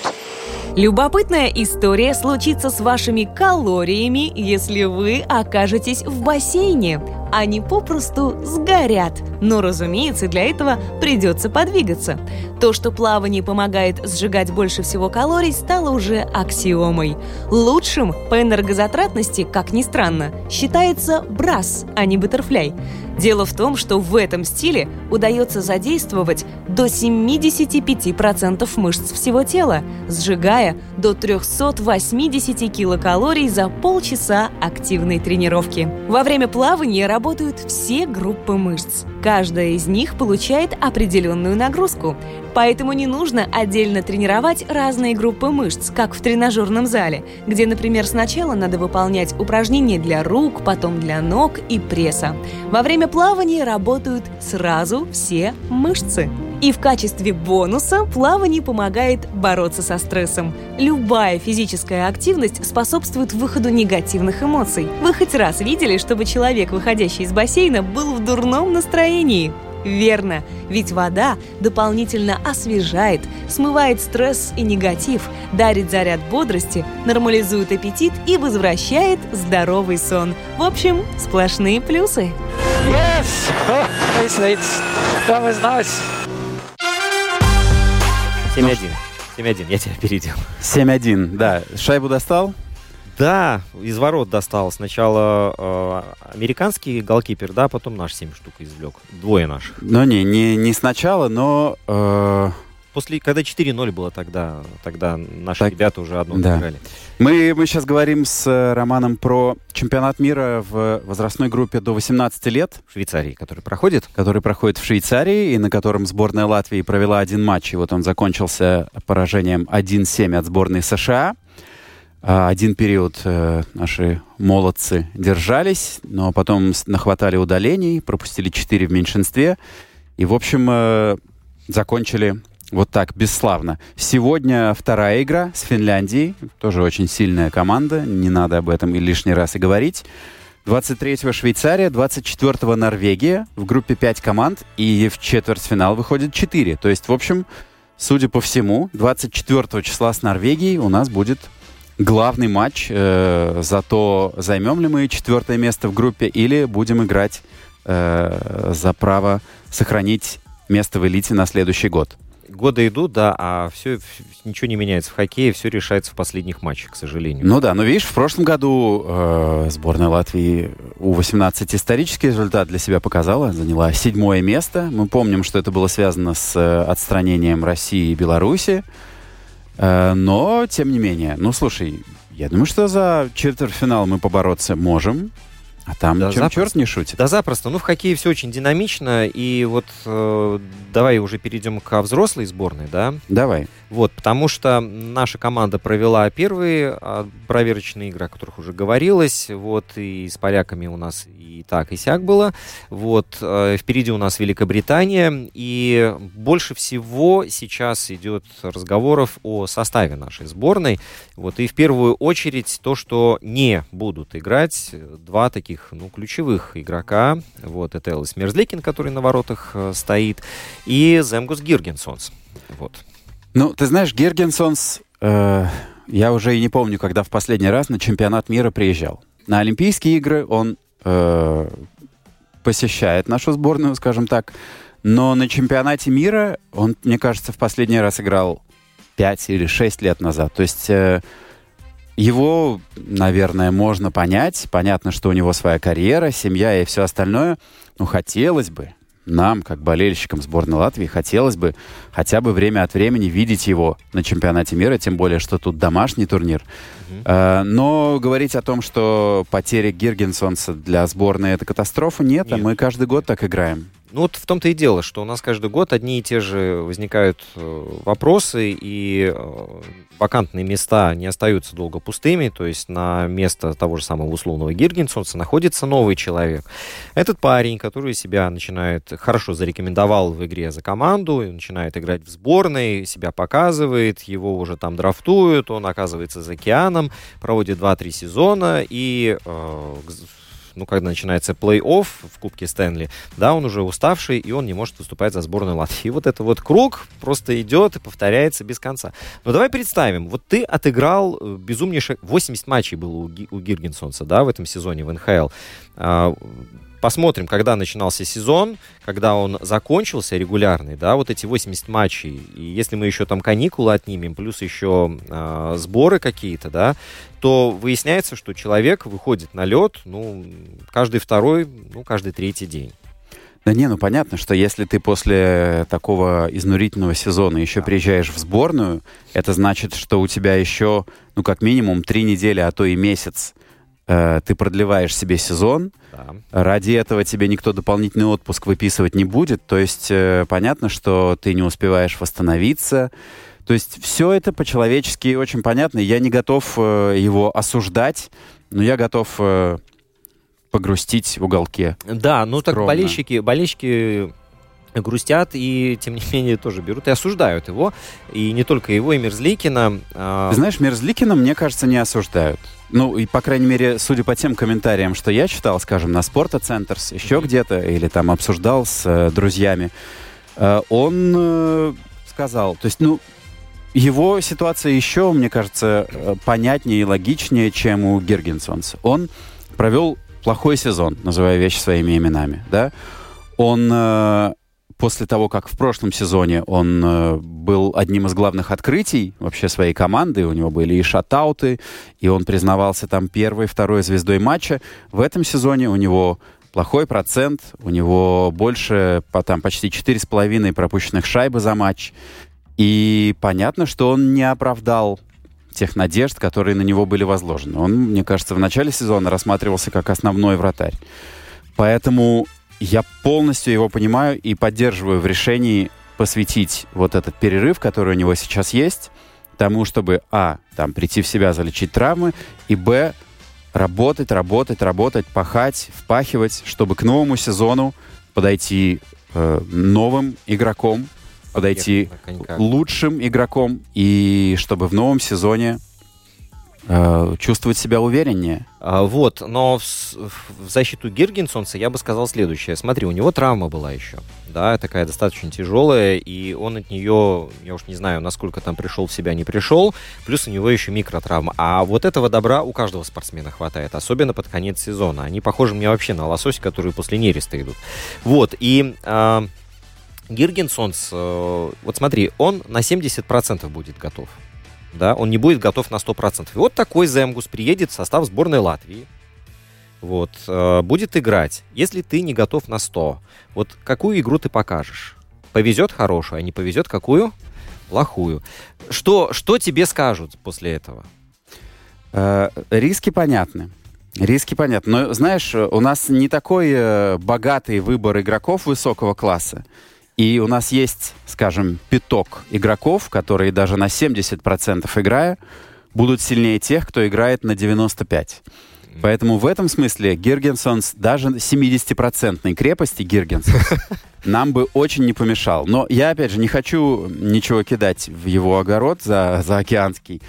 Любопытная история случится с вашими калориями, если вы окажетесь в бассейне. Они попросту сгорят. Но, разумеется, для этого придется подвигаться. То, что плавание помогает сжигать больше всего калорий, стало уже аксиомой. Лучшим по энергозатратности, как ни странно, считается брас, а не баттерфляй. Дело в том, что в этом стиле удается задействовать до 75% мышц всего тела, сжигая до 380 килокалорий за полчаса активной тренировки. Во время плавания работают все группы мышц. Каждая из них получает определенную нагрузку. Поэтому не нужно отдельно тренировать разные группы мышц, как в тренажерном зале, где, например, сначала надо выполнять упражнения для рук, потом для ног и пресса. Во время плавания работают сразу все мышцы. И в качестве бонуса плавание помогает бороться со стрессом. Любая физическая активность способствует выходу негативных эмоций. Вы хоть раз видели, чтобы человек, выходящий из бассейна, был в дурном настроении? Верно, ведь вода дополнительно освежает, смывает стресс и негатив, дарит заряд бодрости, нормализует аппетит и возвращает здоровый сон. В общем, сплошные плюсы. Yes! Oh, it's, it's, that was nice. 7-1. 7-1, я тебя опередил. 7-1, да. Шайбу достал? Да, из ворот достал. Сначала э, американский голкипер, да, потом наш 7 штук извлек. Двое наших. Ну не, не, не сначала, но... э, После, когда 4-0 было тогда, тогда наши Так, ребята уже одно да. играли. мы, мы сейчас говорим с э, Романом про чемпионат мира в возрастной группе до 18 лет, В Швейцарии, который проходит. который проходит в Швейцарии, и на котором сборная Латвии провела один матч, и вот он закончился поражением 1-7 от сборной США. А, Один период э, наши молодцы держались, но потом нахватали удалений, пропустили 4 в меньшинстве. И, в общем, э, закончили вот так, бесславно. Сегодня вторая игра с Финляндией. Тоже очень сильная команда. Не надо об этом и лишний раз и говорить. 23-го Швейцария, 24-го Норвегия. В группе 5 команд. И в четвертьфинал выходит 4. То есть, в общем, судя по всему, 24 числа с Норвегией у нас будет главный матч э, за то, займем ли мы четвертое место в группе или будем играть э, за право сохранить место в элите на следующий год. Годы идут, да, а все, ничего не меняется в хоккее, все решается в последних матчах, к сожалению. Ну да, но видишь, в прошлом году э, сборная Латвии У-18 исторический результат для себя показала, заняла седьмое место. Мы помним, что это было связано с э, отстранением России и Беларуси. Э, но, тем не менее, ну слушай, я думаю, что за четвертьфинал мы побороться можем. А там Да, чем запросто. черт не шутит. Да, запросто. Ну, в хоккее все очень динамично. И вот э, давай уже перейдем к взрослой сборной, да. Давай. Вот, потому что наша команда провела первые а, проверочные игры, о которых уже говорилось. Вот, и с поляками у нас и так, и сяк было. Вот, э, впереди у нас Великобритания. И больше всего сейчас идет разговоров о составе нашей сборной. Вот, и в первую очередь то, что не будут играть два таких, ну, ключевых игрока. Вот, это Элис Мерзликин, который на воротах э, стоит, и Земгус Гиргенсонс. Вот. Ну, ты знаешь, Гергенсонс, э, я уже и не помню, когда в последний раз на чемпионат мира приезжал. На Олимпийские игры он э, посещает нашу сборную, скажем так. Но на чемпионате мира он, мне кажется, в последний раз играл 5 или 6 лет назад. То есть э, его, наверное, можно понять. Понятно, что у него своя карьера, семья и все остальное. Но хотелось бы, нам, как болельщикам сборной Латвии, хотелось бы хотя бы время от времени видеть его на чемпионате мира, тем более, что тут домашний турнир. Mm-hmm. Но говорить о том, что потеря Гиргенсонса для сборной это катастрофа, нет, а нет. а мы каждый год так играем. Ну вот в том-то и дело, что у нас каждый год одни и те же возникают э, вопросы, и э, вакантные места не остаются долго пустыми, то есть на место того же самого условного Гиргенсонса находится новый человек. Этот парень, который себя начинает, хорошо зарекомендовал в игре за команду, начинает играть в сборной, себя показывает, его уже там драфтуют, он оказывается за океаном, проводит 2-3 сезона и э, ну, когда начинается плей-офф в Кубке Стэнли, да, он уже уставший, и он не может выступать за сборную Латвии. И вот это вот круг просто идет и повторяется без конца. Но давай представим, вот ты отыграл э, безумнейших 80 матчей было у, у Гиргенсонса, да, в этом сезоне в НХЛ. Посмотрим, когда начинался сезон, когда он закончился регулярный, да, вот эти 80 матчей, и если мы еще там каникулы отнимем, плюс еще э, сборы какие-то, да, то выясняется, что человек выходит на лед, ну, каждый второй, ну, каждый третий день. Да не, ну понятно, что если ты после такого изнурительного сезона еще да. приезжаешь в сборную, это значит, что у тебя еще, ну как минимум, три недели, а то и месяц э, ты продлеваешь себе сезон. Да. Ради этого тебе никто дополнительный отпуск выписывать не будет. То есть э, понятно, что ты не успеваешь восстановиться. То есть все это по-человечески очень понятно. Я не готов э, его осуждать, но я готов э, погрустить в уголке. Да, ну скромно. так болельщики, болельщики грустят и, тем не менее, тоже берут и осуждают его. И не только его, и Мерзликина. А... Ты знаешь, Мерзликина, мне кажется, не осуждают. Ну, и, по крайней мере, судя по тем комментариям, что я читал, скажем, на Спорта Центрс, еще где-то, или там обсуждал с э, друзьями, э, он э, сказал, то есть, ну, его ситуация еще, мне кажется, э, понятнее и логичнее, чем у Гергенсонса. Он провел плохой сезон, называя вещи своими именами, да. Он э, после того, как в прошлом сезоне он э, был одним из главных открытий вообще своей команды, у него были и шатауты, и он признавался там первой, второй звездой матча, в этом сезоне у него плохой процент, у него больше, там, почти 4,5 пропущенных шайбы за матч. И понятно, что он не оправдал тех надежд, которые на него были возложены. Он, мне кажется, в начале сезона рассматривался как основной вратарь. Поэтому я полностью его понимаю и поддерживаю в решении посвятить вот этот перерыв, который у него сейчас есть, тому, чтобы, а, там, прийти в себя, залечить травмы, и, б, работать, работать, работать, пахать, впахивать, чтобы к новому сезону подойти э, новым игроком, подойти лучшим игроком, и чтобы в новом сезоне чувствовать себя увереннее. А, вот, но в, в защиту Гиргенсонса я бы сказал следующее. Смотри, у него травма была еще, да, такая достаточно тяжелая, и он от нее, я уж не знаю, насколько там пришел в себя, не пришел, плюс у него еще микротравма. А вот этого добра у каждого спортсмена хватает, особенно под конец сезона. Они похожи мне вообще на лосось, которые после нереста идут. Вот, и... Э, Гиргенсонс, э, вот смотри, он на 70% будет готов. Да, он не будет готов на 100%. И вот такой Земгус приедет в состав сборной Латвии. Вот, э, будет играть. Если ты не готов на 100, вот какую игру ты покажешь? Повезет хорошую, а не повезет какую? Плохую. Что, что тебе скажут после этого? Э, риски понятны. Риски понятны. Но, знаешь, у нас не такой э, богатый выбор игроков высокого класса. И у нас есть, скажем, пяток игроков, которые даже на 70% играя, будут сильнее тех, кто играет на 95%. Поэтому в этом смысле Гиргенсонс, даже 70-процентной крепости Гиргенсонс, нам бы очень не помешал. Но я, опять же, не хочу ничего кидать в его огород за, за океанский.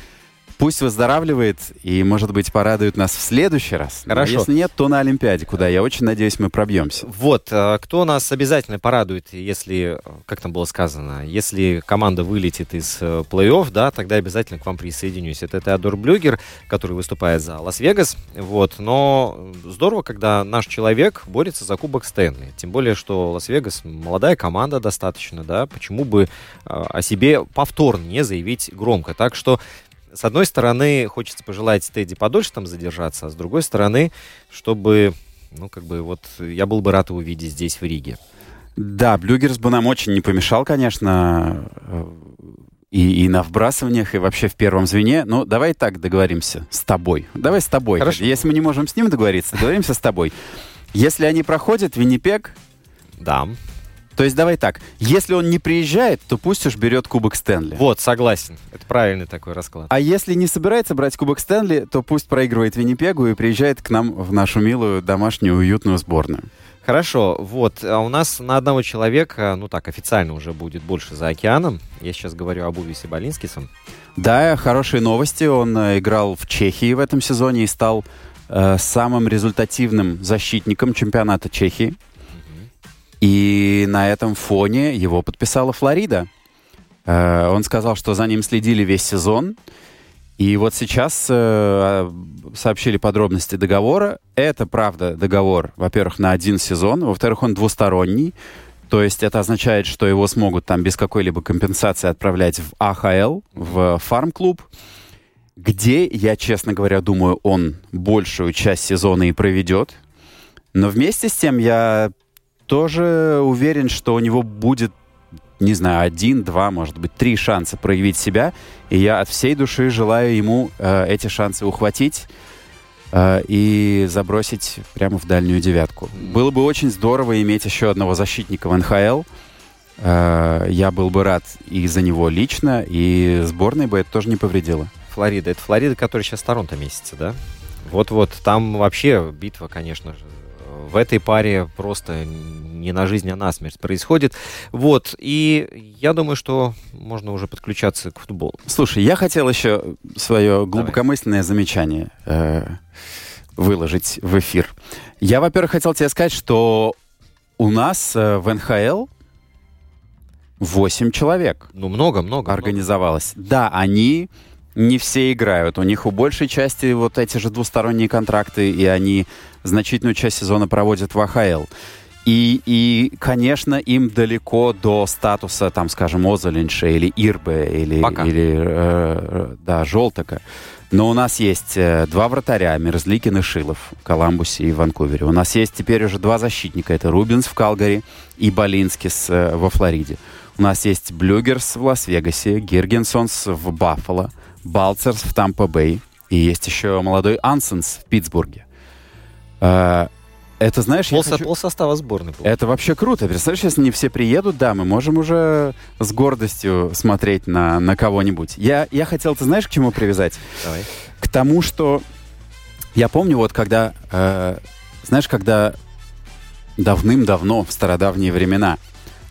Пусть выздоравливает и, может быть, порадует нас в следующий раз. Но Хорошо. если нет, то на Олимпиаде, куда я очень надеюсь мы пробьемся. Вот, э, кто нас обязательно порадует, если, э, как там было сказано, если команда вылетит из э, плей-офф, да, тогда обязательно к вам присоединюсь. Это Теодор Блюгер, который выступает за Лас-Вегас. Вот, но здорово, когда наш человек борется за Кубок Стэнли. Тем более, что Лас-Вегас молодая команда достаточно, да, почему бы о себе повторно не заявить громко. Так что с одной стороны, хочется пожелать Тедди подольше там задержаться, а с другой стороны, чтобы, ну, как бы, вот, я был бы рад его увидеть здесь, в Риге. Да, Блюгерс бы нам очень не помешал, конечно, э, и, и на вбрасываниях, и вообще в первом звене. Ну, давай так договоримся с тобой. Давай с тобой. Хорошо. Если мы не можем с ним договориться, договоримся с тобой. Если они проходят Виннипег, Да. То есть давай так. Если он не приезжает, то пусть уж берет Кубок Стэнли. Вот, согласен. Это правильный такой расклад. А если не собирается брать Кубок Стэнли, то пусть проигрывает Виннипегу и приезжает к нам в нашу милую домашнюю уютную сборную. Хорошо, вот, а у нас на одного человека, ну так, официально уже будет больше за океаном. Я сейчас говорю об Увисе Болинскисом. Да, хорошие новости. Он э, играл в Чехии в этом сезоне и стал э, самым результативным защитником чемпионата Чехии. И на этом фоне его подписала Флорида. Э, он сказал, что за ним следили весь сезон. И вот сейчас э, сообщили подробности договора. Это, правда, договор, во-первых, на один сезон. Во-вторых, он двусторонний. То есть это означает, что его смогут там без какой-либо компенсации отправлять в АХЛ, в фарм-клуб, где, я, честно говоря, думаю, он большую часть сезона и проведет. Но вместе с тем я тоже уверен, что у него будет, не знаю, один, два, может быть, три шанса проявить себя. И я от всей души желаю ему э, эти шансы ухватить э, и забросить прямо в дальнюю девятку. Было бы очень здорово иметь еще одного защитника в НХЛ. Э, я был бы рад и за него лично, и сборной бы это тоже не повредило. Флорида. Это Флорида, которая сейчас Торонто месяце, да? Вот-вот, там вообще битва, конечно же, в этой паре просто не на жизнь, а на смерть происходит. Вот, и я думаю, что можно уже подключаться к футболу. Слушай, я хотел еще свое глубокомысленное замечание э, выложить в эфир. Я, во-первых, хотел тебе сказать, что у нас э, в НХЛ 8 человек Ну, много-много. организовалось. Да, они не все играют. У них у большей части вот эти же двусторонние контракты, и они значительную часть сезона проводят в АХЛ. И, и, конечно, им далеко до статуса, там, скажем, Озолинша или Ирбе, или, Пока. или э, э, да, Желтока. Но у нас есть э, два вратаря, Мерзликин и Шилов в Коламбусе и Ванкувере. У нас есть теперь уже два защитника. Это Рубинс в Калгари и Болинскис э, во Флориде. У нас есть Блюгерс в Лас-Вегасе, Гиргенсонс в Баффало, Балцерс в Тампа-Бэй. И есть еще молодой Ансенс в Питтсбурге. Э, это, знаешь, я Пол, хочу- пол состава сборной. был. это вообще круто. Представляешь, если не все приедут, да, мы можем уже с гордостью смотреть на, на кого-нибудь. Я, я хотел, ты знаешь, к чему привязать? Давай. К тому, что я помню, вот когда, э, знаешь, когда давным-давно, в стародавние времена,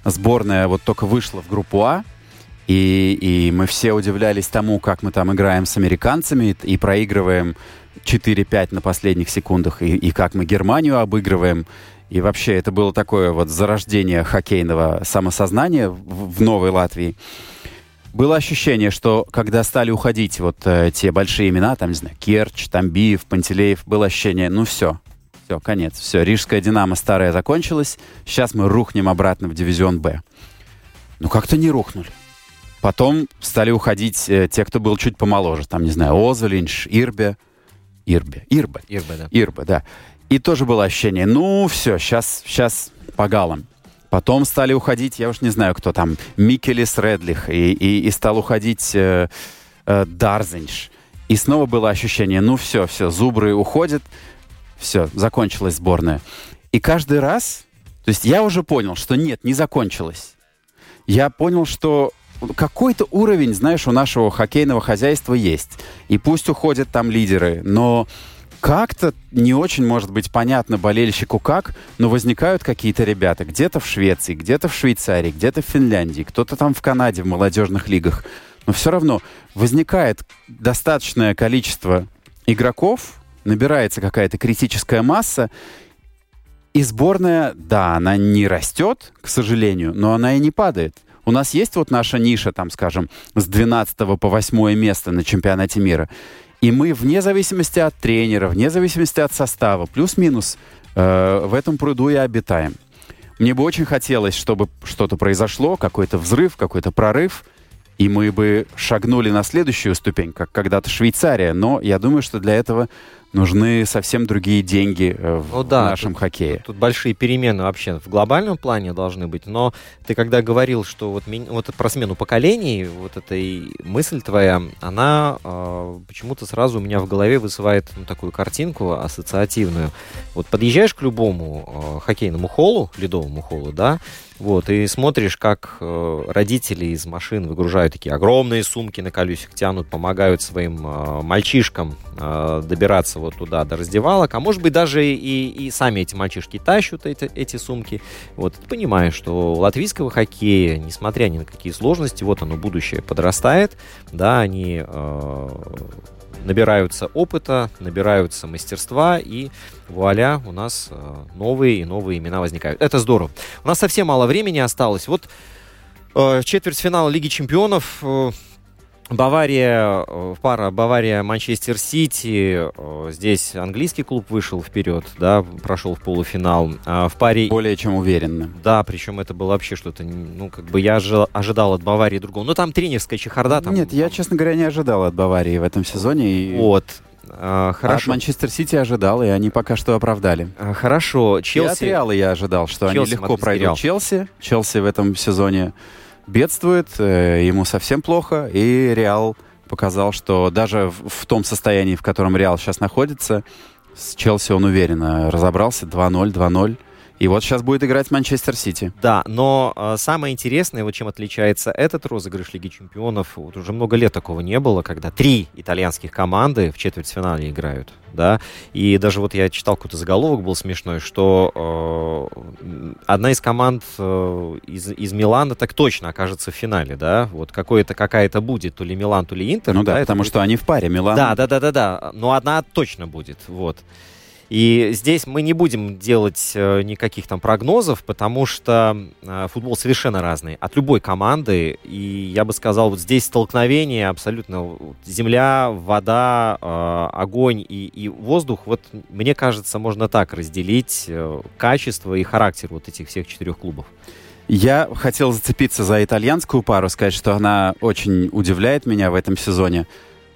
сборная вот только вышла в группу А, и, и мы все удивлялись тому, как мы там играем с американцами и проигрываем 4-5 на последних секундах, и, и как мы Германию обыгрываем. И вообще это было такое вот зарождение хоккейного самосознания в, в Новой Латвии. Было ощущение, что когда стали уходить вот э, те большие имена, там, не знаю, Керч, Тамбиев, Пантелеев, было ощущение, ну все, все, конец, все, Рижская Динамо старая закончилась, сейчас мы рухнем обратно в дивизион Б. Ну как-то не рухнули. Потом стали уходить э, те, кто был чуть помоложе, там, не знаю, Озолинш, Ирбе, Ирбе, Ирбе, Ирбе, да. Ирбе, да. И тоже было ощущение, ну все, сейчас, сейчас по галам. Потом стали уходить, я уж не знаю, кто там, Микелис Редлих, и, и, и стал уходить э, э, Дарзенш. И снова было ощущение, ну все, все, зубры уходят, все, закончилась сборная. И каждый раз, то есть я уже понял, что нет, не закончилась. Я понял, что какой-то уровень, знаешь, у нашего хоккейного хозяйства есть. И пусть уходят там лидеры, но как-то не очень может быть понятно болельщику как, но возникают какие-то ребята где-то в Швеции, где-то в Швейцарии, где-то в Финляндии, кто-то там в Канаде в молодежных лигах. но все равно возникает достаточное количество игроков, набирается какая-то критическая масса, и сборная, да, она не растет, к сожалению, но она и не падает. У нас есть вот наша ниша, там, скажем, с 12 по 8 место на чемпионате мира. И мы вне зависимости от тренера, вне зависимости от состава, плюс-минус, э, в этом пруду и обитаем. Мне бы очень хотелось, чтобы что-то произошло, какой-то взрыв, какой-то прорыв, и мы бы шагнули на следующую ступень, как когда-то Швейцария. Но я думаю, что для этого нужны совсем другие деньги э, в Ну да, нашем тут- хоккее. Тут большие перемены вообще в глобальном плане должны быть, но ты когда говорил, что вот, вот про смену поколений, вот эта и мысль твоя, она э, почему-то сразу у меня в голове вызывает ну, такую картинку ассоциативную. Вот подъезжаешь к любому э, хоккейному холлу, ледовому холлу, да, вот, и смотришь, как э, родители из машин выгружают такие огромные сумки на колесиках, тянут, помогают своим э, мальчишкам э, добираться вот туда до раздевалок, а может быть даже и, и сами эти мальчишки тащат эти, эти сумки. Вот, ты понимаешь, что у латвийского хоккея, несмотря ни на какие сложности, вот оно, будущее подрастает, да, они э, набираются опыта, набираются мастерства, и вуаля, у нас э, новые и новые имена возникают. Это здорово. У нас совсем мало времени осталось. Вот э, четвертьфинал Лиги Чемпионов. Бавария, э, пара Бавария-Манчестер Сити. э, Здесь английский клуб вышел вперед, да, прошел в полуфинал. А в паре Более чем уверенно. да, причем это было вообще что-то, ну, как бы я ожи- ожидал от Баварии другого. Ну, там тренерская чехарда. Там, Нет, я, честно говоря, не ожидал от Баварии в этом сезоне. И Вот. А, От хорошо. Манчестер Сити ожидал, и они пока что оправдали. А, Хорошо. И от Челси. Реала я ожидал, что Челси они легко пройдут. Челси. Челси в этом сезоне бедствует, э, ему совсем плохо, и Реал показал, что даже в, том состоянии, в котором Реал сейчас находится, с Челси он уверенно разобрался 2-0, 2-0. И вот сейчас будет играть Манчестер Сити. Да, но а, самое интересное, вот чем отличается этот розыгрыш Лиги Чемпионов, вот уже много лет такого не было, когда три итальянских команды в четвертьфинале играют, да, и даже вот я читал какой-то заголовок был смешной, что э, одна из команд э, из, из Милана так точно окажется в финале, да, вот какое-то какая-то будет, то ли Милан, то ли Интер, Ну да, это потому будет что они в паре. Милан Да, да, да, да, да. Но одна точно будет. Вот. И здесь мы не будем делать э, никаких там прогнозов, потому что э, футбол совершенно разный от любой команды. И я бы сказал, вот здесь столкновение абсолютно земля, вода, э, огонь и, и воздух. Вот мне кажется, можно так разделить качество и характер вот этих всех четырех клубов. Я хотел зацепиться за итальянскую пару, сказать, что она очень удивляет меня в этом сезоне.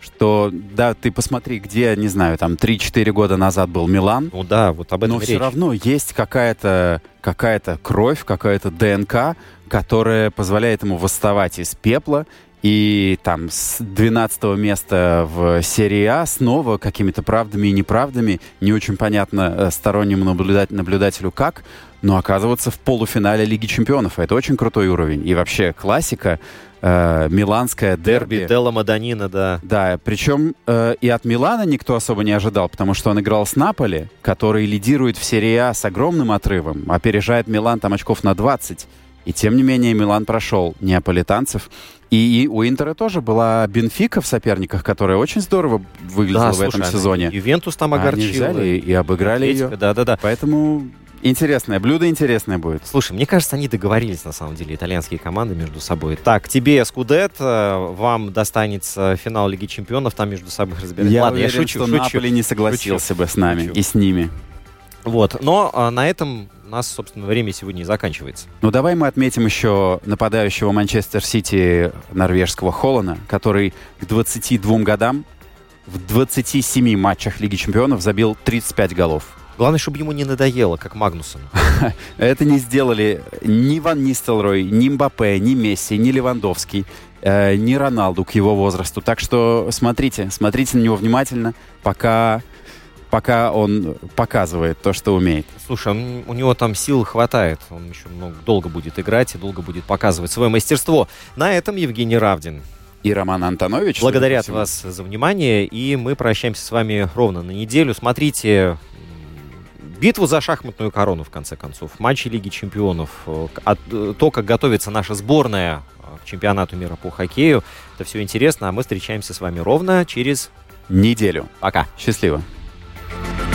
Что, да, ты посмотри, где, не знаю, там 3-4 года назад был Милан, Ну да, вот об этом но и все речь. равно есть какая-то какая кровь, какая-то ДНК, которая позволяет ему восставать из пепла. И там с 12 места в серии А снова какими-то правдами и неправдами, не очень понятно э, стороннему наблюдать, наблюдателю как, но оказываться в полуфинале Лиги Чемпионов. Это очень крутой уровень. И вообще классика, э, миланская дерби. Дерби Делла Маданина, да. Да, причем э, и от Милана никто особо не ожидал, потому что он играл с Наполи, который лидирует в серии А с огромным отрывом, опережает Милан там очков на 20. И тем не менее Милан прошел неаполитанцев. И, и у Интера тоже была Бенфика в соперниках, которая очень здорово выглядела Да, в слушай, этом сезоне. Ювентус там А Они огорчил. взяли и, и обыграли ее. Да, да, да. Поэтому интересное блюдо, интересное будет. Слушай, мне кажется, они договорились, на самом деле, итальянские команды между собой. Так, тебе Скудет, вам достанется финал Лиги Чемпионов, там между собой разбирать. Я Ладно, уверен, я шучу, что шучу. Наполи не согласился бы с нами Шучу. и с ними. Вот, но а, на этом у нас, собственно, время сегодня и заканчивается. Ну, давай мы отметим еще нападающего Манчестер Сити норвежского Холлана, который к 22 годам в 27 матчах Лиги Чемпионов забил 35 голов. Главное, чтобы ему не надоело, как Магнусону. Это не сделали ни Ван Нистелрой, ни Мбаппе, ни Месси, ни Левандовский, э, ни Роналду к его возрасту. Так что смотрите, смотрите на него внимательно, пока, пока он показывает то, что умеет. Слушай, он- у него там сил хватает. Он еще много, долго будет играть и долго будет показывать свое мастерство. На этом Евгений Равдин. И Роман Антонович... Благодарят вас за внимание, и мы прощаемся с вами ровно на неделю. Смотрите битву за шахматную корону, в конце концов, матчи Лиги Чемпионов, э, э, то, как готовится наша сборная э, к чемпионату мира по хоккею. Это все интересно, а мы встречаемся с вами ровно через Неделю. пока. Счастливо. Bye.